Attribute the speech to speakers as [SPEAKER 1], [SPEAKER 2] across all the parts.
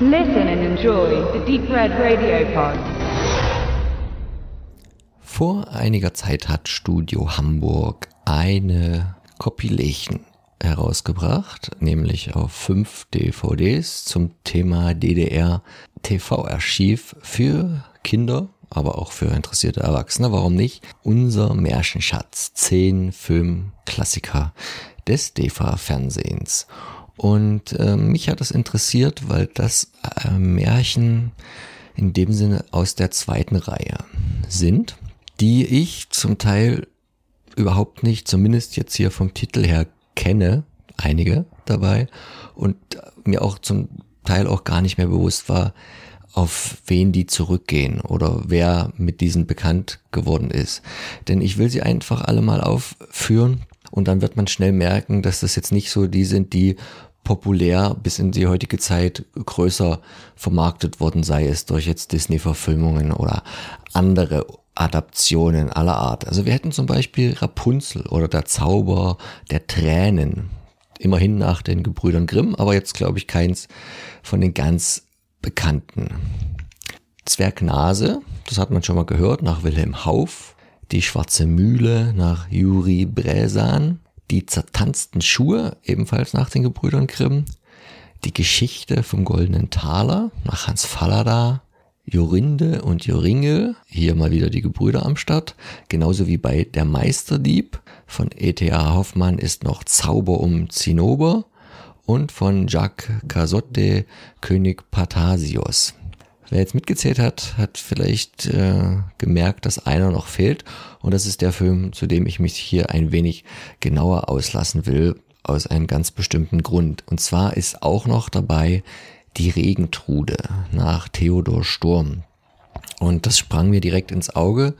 [SPEAKER 1] Listen and enjoy the Deep Red Radio Pod.
[SPEAKER 2] Vor einiger Zeit hat Studio Hamburg eine Compilation herausgebracht, nämlich auf fünf DVDs zum Thema DDR TV-Archiv für Kinder, aber auch für interessierte Erwachsene. Warum nicht? Unser Märchenschatz. Zehn Filmklassiker des DEFA-Fernsehens. Und äh, mich hat das interessiert, weil das äh, Märchen in dem Sinne aus der zweiten Reihe sind, die ich zum Teil überhaupt nicht, zumindest jetzt hier vom Titel her, kenne. Einige dabei. Und mir auch zum Teil auch gar nicht mehr bewusst war, auf wen die zurückgehen oder wer mit diesen bekannt geworden ist. Denn ich will sie einfach alle mal aufführen und dann wird man schnell merken, dass das jetzt nicht so die sind, die populär bis in die heutige Zeit größer vermarktet worden, sei es durch jetzt Disney-Verfilmungen oder andere Adaptionen aller Art. Also wir hätten zum Beispiel Rapunzel oder der Zauber der Tränen. Immerhin nach den Gebrüdern Grimm, aber jetzt glaube ich keins von den ganz bekannten. Zwergnase, das hat man schon mal gehört, nach Wilhelm Hauff die schwarze Mühle nach Juri Bräsan, die zertanzten Schuhe, ebenfalls nach den Gebrüdern Grimm, die Geschichte vom goldenen Taler nach Hans Fallada, Jorinde und Joringel, hier mal wieder die Gebrüder am Start, genauso wie bei Der Meisterdieb. Von E.T.A. Hoffmann ist noch Zauber um Zinnober. Und von Jacques Casotte König Patasios. Wer jetzt mitgezählt hat, hat vielleicht äh, gemerkt, dass einer noch fehlt. Und das ist der Film, zu dem ich mich hier ein wenig genauer auslassen will, aus einem ganz bestimmten Grund. Und zwar ist auch noch dabei die Regentrude nach Theodor Sturm. Und das sprang mir direkt ins Auge,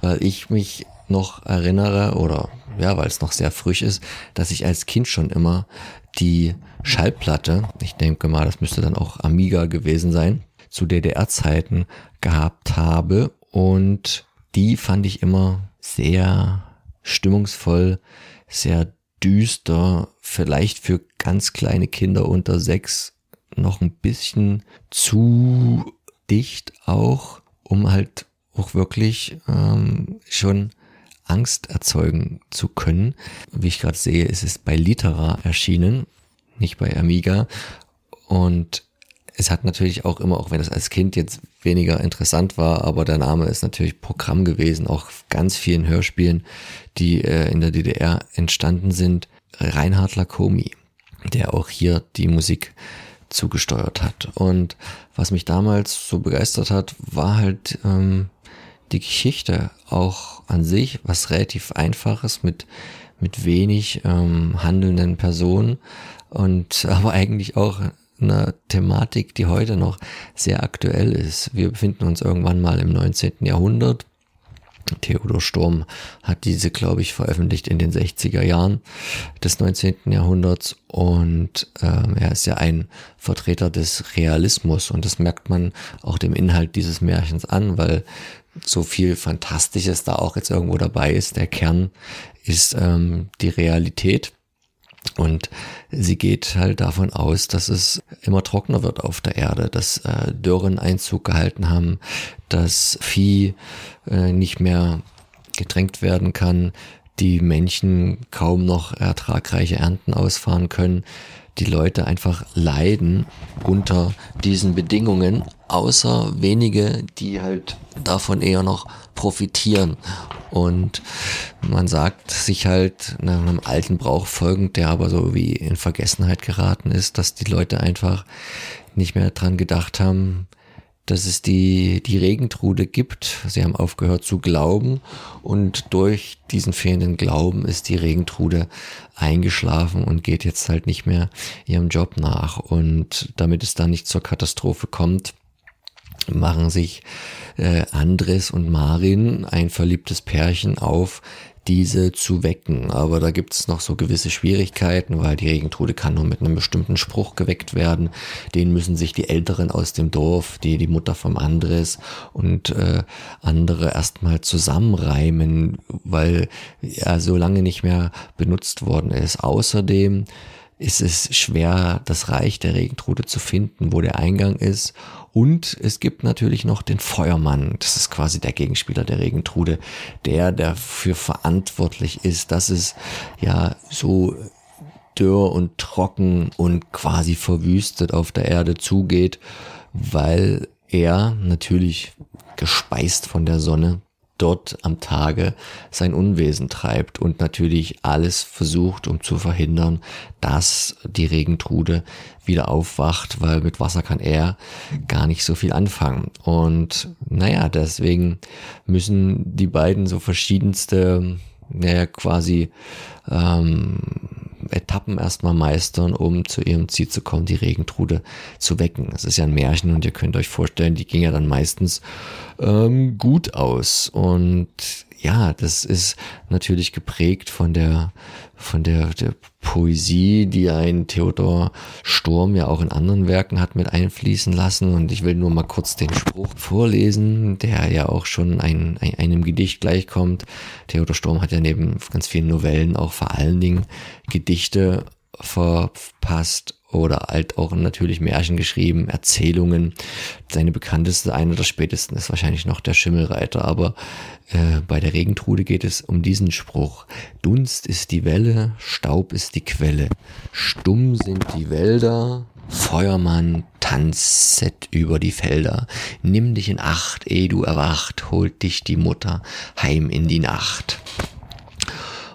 [SPEAKER 2] weil ich mich noch erinnere oder ja, weil es noch sehr frisch ist, dass ich als Kind schon immer die Schallplatte, ich denke mal, das müsste dann auch Amiga gewesen sein, zu DDR-Zeiten gehabt habe. Und die fand ich immer sehr stimmungsvoll, sehr düster, vielleicht für ganz kleine Kinder unter sechs noch ein bisschen zu dicht auch, um halt auch wirklich ähm, schon Angst erzeugen zu können. Wie ich gerade sehe, ist es bei Litera erschienen, nicht bei Amiga. Und es hat natürlich auch immer, auch wenn es als Kind jetzt weniger interessant war, aber der Name ist natürlich Programm gewesen, auch ganz vielen Hörspielen, die äh, in der DDR entstanden sind. Reinhard Lacomi, der auch hier die Musik zugesteuert hat. Und was mich damals so begeistert hat, war halt ähm, die Geschichte auch an sich, was relativ einfaches mit mit wenig ähm, handelnden Personen und aber eigentlich auch einer Thematik, die heute noch sehr aktuell ist. Wir befinden uns irgendwann mal im 19. Jahrhundert. Theodor Sturm hat diese, glaube ich, veröffentlicht in den 60er Jahren des 19. Jahrhunderts und ähm, er ist ja ein Vertreter des Realismus und das merkt man auch dem Inhalt dieses Märchens an, weil so viel Fantastisches da auch jetzt irgendwo dabei ist. Der Kern ist ähm, die Realität und sie geht halt davon aus, dass es immer trockener wird auf der Erde, dass äh, Dürren Einzug gehalten haben, dass Vieh äh, nicht mehr gedrängt werden kann, die Menschen kaum noch ertragreiche Ernten ausfahren können, die Leute einfach leiden unter diesen Bedingungen, außer wenige, die halt davon eher noch profitieren. Und man sagt sich halt nach einem alten Brauch folgend, der aber so wie in Vergessenheit geraten ist, dass die Leute einfach nicht mehr dran gedacht haben, dass es die, die Regentrude gibt. Sie haben aufgehört zu glauben und durch diesen fehlenden Glauben ist die Regentrude eingeschlafen und geht jetzt halt nicht mehr ihrem Job nach. Und damit es da nicht zur Katastrophe kommt, machen sich äh, Andres und Marin, ein verliebtes Pärchen, auf, diese zu wecken. Aber da gibt es noch so gewisse Schwierigkeiten, weil die Regentrude kann nur mit einem bestimmten Spruch geweckt werden. Den müssen sich die Älteren aus dem Dorf, die, die Mutter vom Andres und äh, andere erstmal zusammenreimen, weil er so lange nicht mehr benutzt worden ist. Außerdem ist es schwer, das Reich der Regentrude zu finden, wo der Eingang ist. Und es gibt natürlich noch den Feuermann. Das ist quasi der Gegenspieler der Regentrude, der dafür verantwortlich ist, dass es ja so dürr und trocken und quasi verwüstet auf der Erde zugeht, weil er natürlich gespeist von der Sonne dort am Tage sein Unwesen treibt und natürlich alles versucht, um zu verhindern, dass die Regentrude wieder aufwacht, weil mit Wasser kann er gar nicht so viel anfangen. Und naja, deswegen müssen die beiden so verschiedenste, naja, quasi ähm, Etappen erstmal meistern, um zu ihrem Ziel zu kommen, die Regentrude zu wecken. Es ist ja ein Märchen und ihr könnt euch vorstellen, die ging ja dann meistens ähm, gut aus. Und ja, das ist natürlich geprägt von der, von der, der Poesie, die ein Theodor Sturm ja auch in anderen Werken hat mit einfließen lassen. Und ich will nur mal kurz den Spruch vorlesen, der ja auch schon ein, ein, einem Gedicht gleichkommt. Theodor Sturm hat ja neben ganz vielen Novellen auch vor allen Dingen Gedichte verpasst oder halt auch natürlich Märchen geschrieben, Erzählungen. Seine bekannteste, eine der spätesten ist wahrscheinlich noch der Schimmelreiter, aber äh, bei der Regentrude geht es um diesen Spruch. Dunst ist die Welle, Staub ist die Quelle, stumm sind die Wälder, Feuermann tanzet über die Felder. Nimm dich in Acht, eh du erwacht, holt dich die Mutter heim in die Nacht.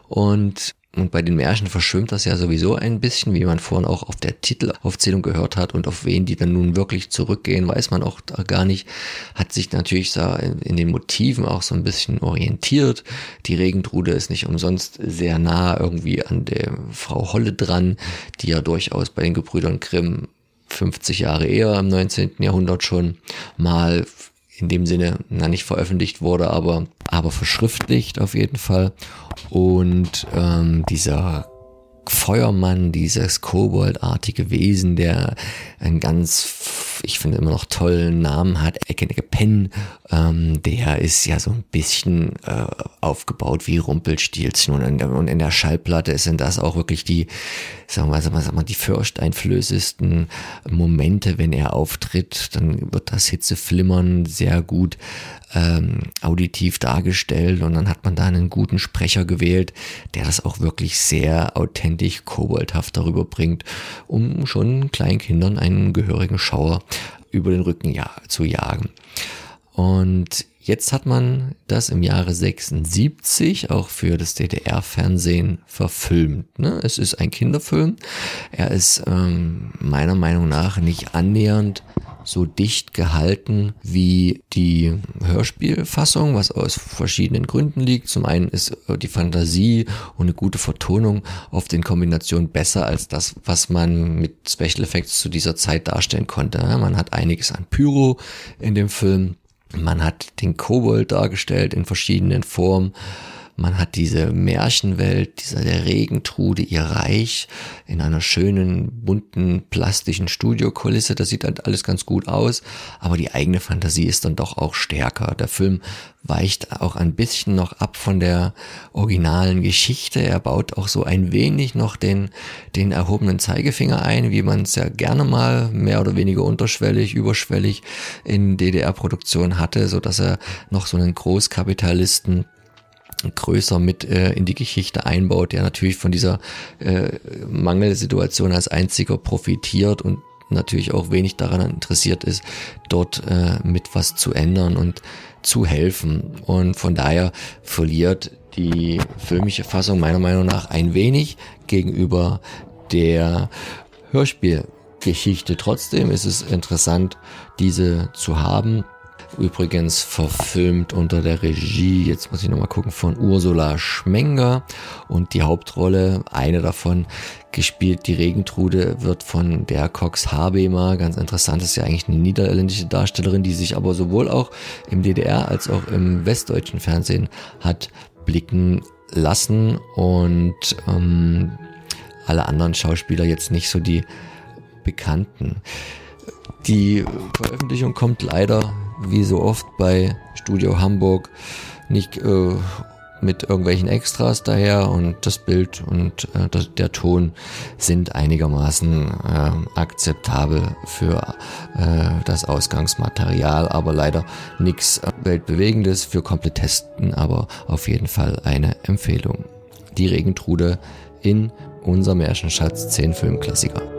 [SPEAKER 2] Und und bei den Märchen verschwimmt das ja sowieso ein bisschen, wie man vorhin auch auf der Titelaufzählung gehört hat und auf wen die dann nun wirklich zurückgehen, weiß man auch gar nicht. Hat sich natürlich so in den Motiven auch so ein bisschen orientiert. Die Regentrude ist nicht umsonst sehr nah irgendwie an der Frau Holle dran, die ja durchaus bei den Gebrüdern Grimm 50 Jahre eher im 19. Jahrhundert schon mal in dem Sinne, na nicht veröffentlicht wurde, aber, aber verschriftlicht auf jeden Fall. Und ähm, dieser Feuermann, dieses koboldartige Wesen, der ein ganz, ich finde immer noch tollen Namen hat, Eckenecke Penn, ähm, der ist ja so ein bisschen äh, aufgebaut wie Rumpelstilzchen und in, der, und in der Schallplatte sind das auch wirklich die, sagen wir, wir, sagen wir die fürchteinflößesten Momente, wenn er auftritt, dann wird das Hitzeflimmern sehr gut ähm, auditiv dargestellt und dann hat man da einen guten Sprecher gewählt, der das auch wirklich sehr authentisch koboldhaft darüber bringt, um schon Kleinkindern einen gehörigen Schauer über den Rücken ja, zu jagen. Und jetzt hat man das im Jahre 76 auch für das DDR-Fernsehen verfilmt. Ne? Es ist ein Kinderfilm. Er ist ähm, meiner Meinung nach nicht annähernd so dicht gehalten wie die Hörspielfassung, was aus verschiedenen Gründen liegt. Zum einen ist äh, die Fantasie und eine gute Vertonung oft in Kombination besser als das, was man mit Special Effects zu dieser Zeit darstellen konnte. Man hat einiges an Pyro in dem Film. Man hat den Kobold dargestellt in verschiedenen Formen. Man hat diese Märchenwelt, dieser der Regentrude, ihr Reich in einer schönen, bunten, plastischen Studiokulisse. Das sieht halt alles ganz gut aus, aber die eigene Fantasie ist dann doch auch stärker. Der Film weicht auch ein bisschen noch ab von der originalen Geschichte. Er baut auch so ein wenig noch den, den erhobenen Zeigefinger ein, wie man es ja gerne mal mehr oder weniger unterschwellig, überschwellig in DDR-Produktion hatte, so dass er noch so einen Großkapitalisten größer mit äh, in die Geschichte einbaut, der natürlich von dieser äh, Mangelsituation als einziger profitiert und natürlich auch wenig daran interessiert ist, dort äh, mit was zu ändern und zu helfen. Und von daher verliert die filmische Fassung meiner Meinung nach ein wenig gegenüber der Hörspielgeschichte. Trotzdem ist es interessant, diese zu haben Übrigens verfilmt unter der Regie, jetzt muss ich nochmal gucken, von Ursula Schmenger. Und die Hauptrolle, eine davon, gespielt, die Regentrude, wird von der Cox Habemer. Ganz interessant, ist ja eigentlich eine niederländische Darstellerin, die sich aber sowohl auch im DDR als auch im westdeutschen Fernsehen hat blicken lassen. Und ähm, alle anderen Schauspieler jetzt nicht so die bekannten. Die Veröffentlichung kommt leider wie so oft bei Studio Hamburg nicht äh, mit irgendwelchen Extras daher und das Bild und äh, das, der Ton sind einigermaßen äh, akzeptabel für äh, das Ausgangsmaterial, aber leider nichts weltbewegendes für Komplettisten, aber auf jeden Fall eine Empfehlung. Die Regentrude in unser Märchenschatz 10 Filmklassiker.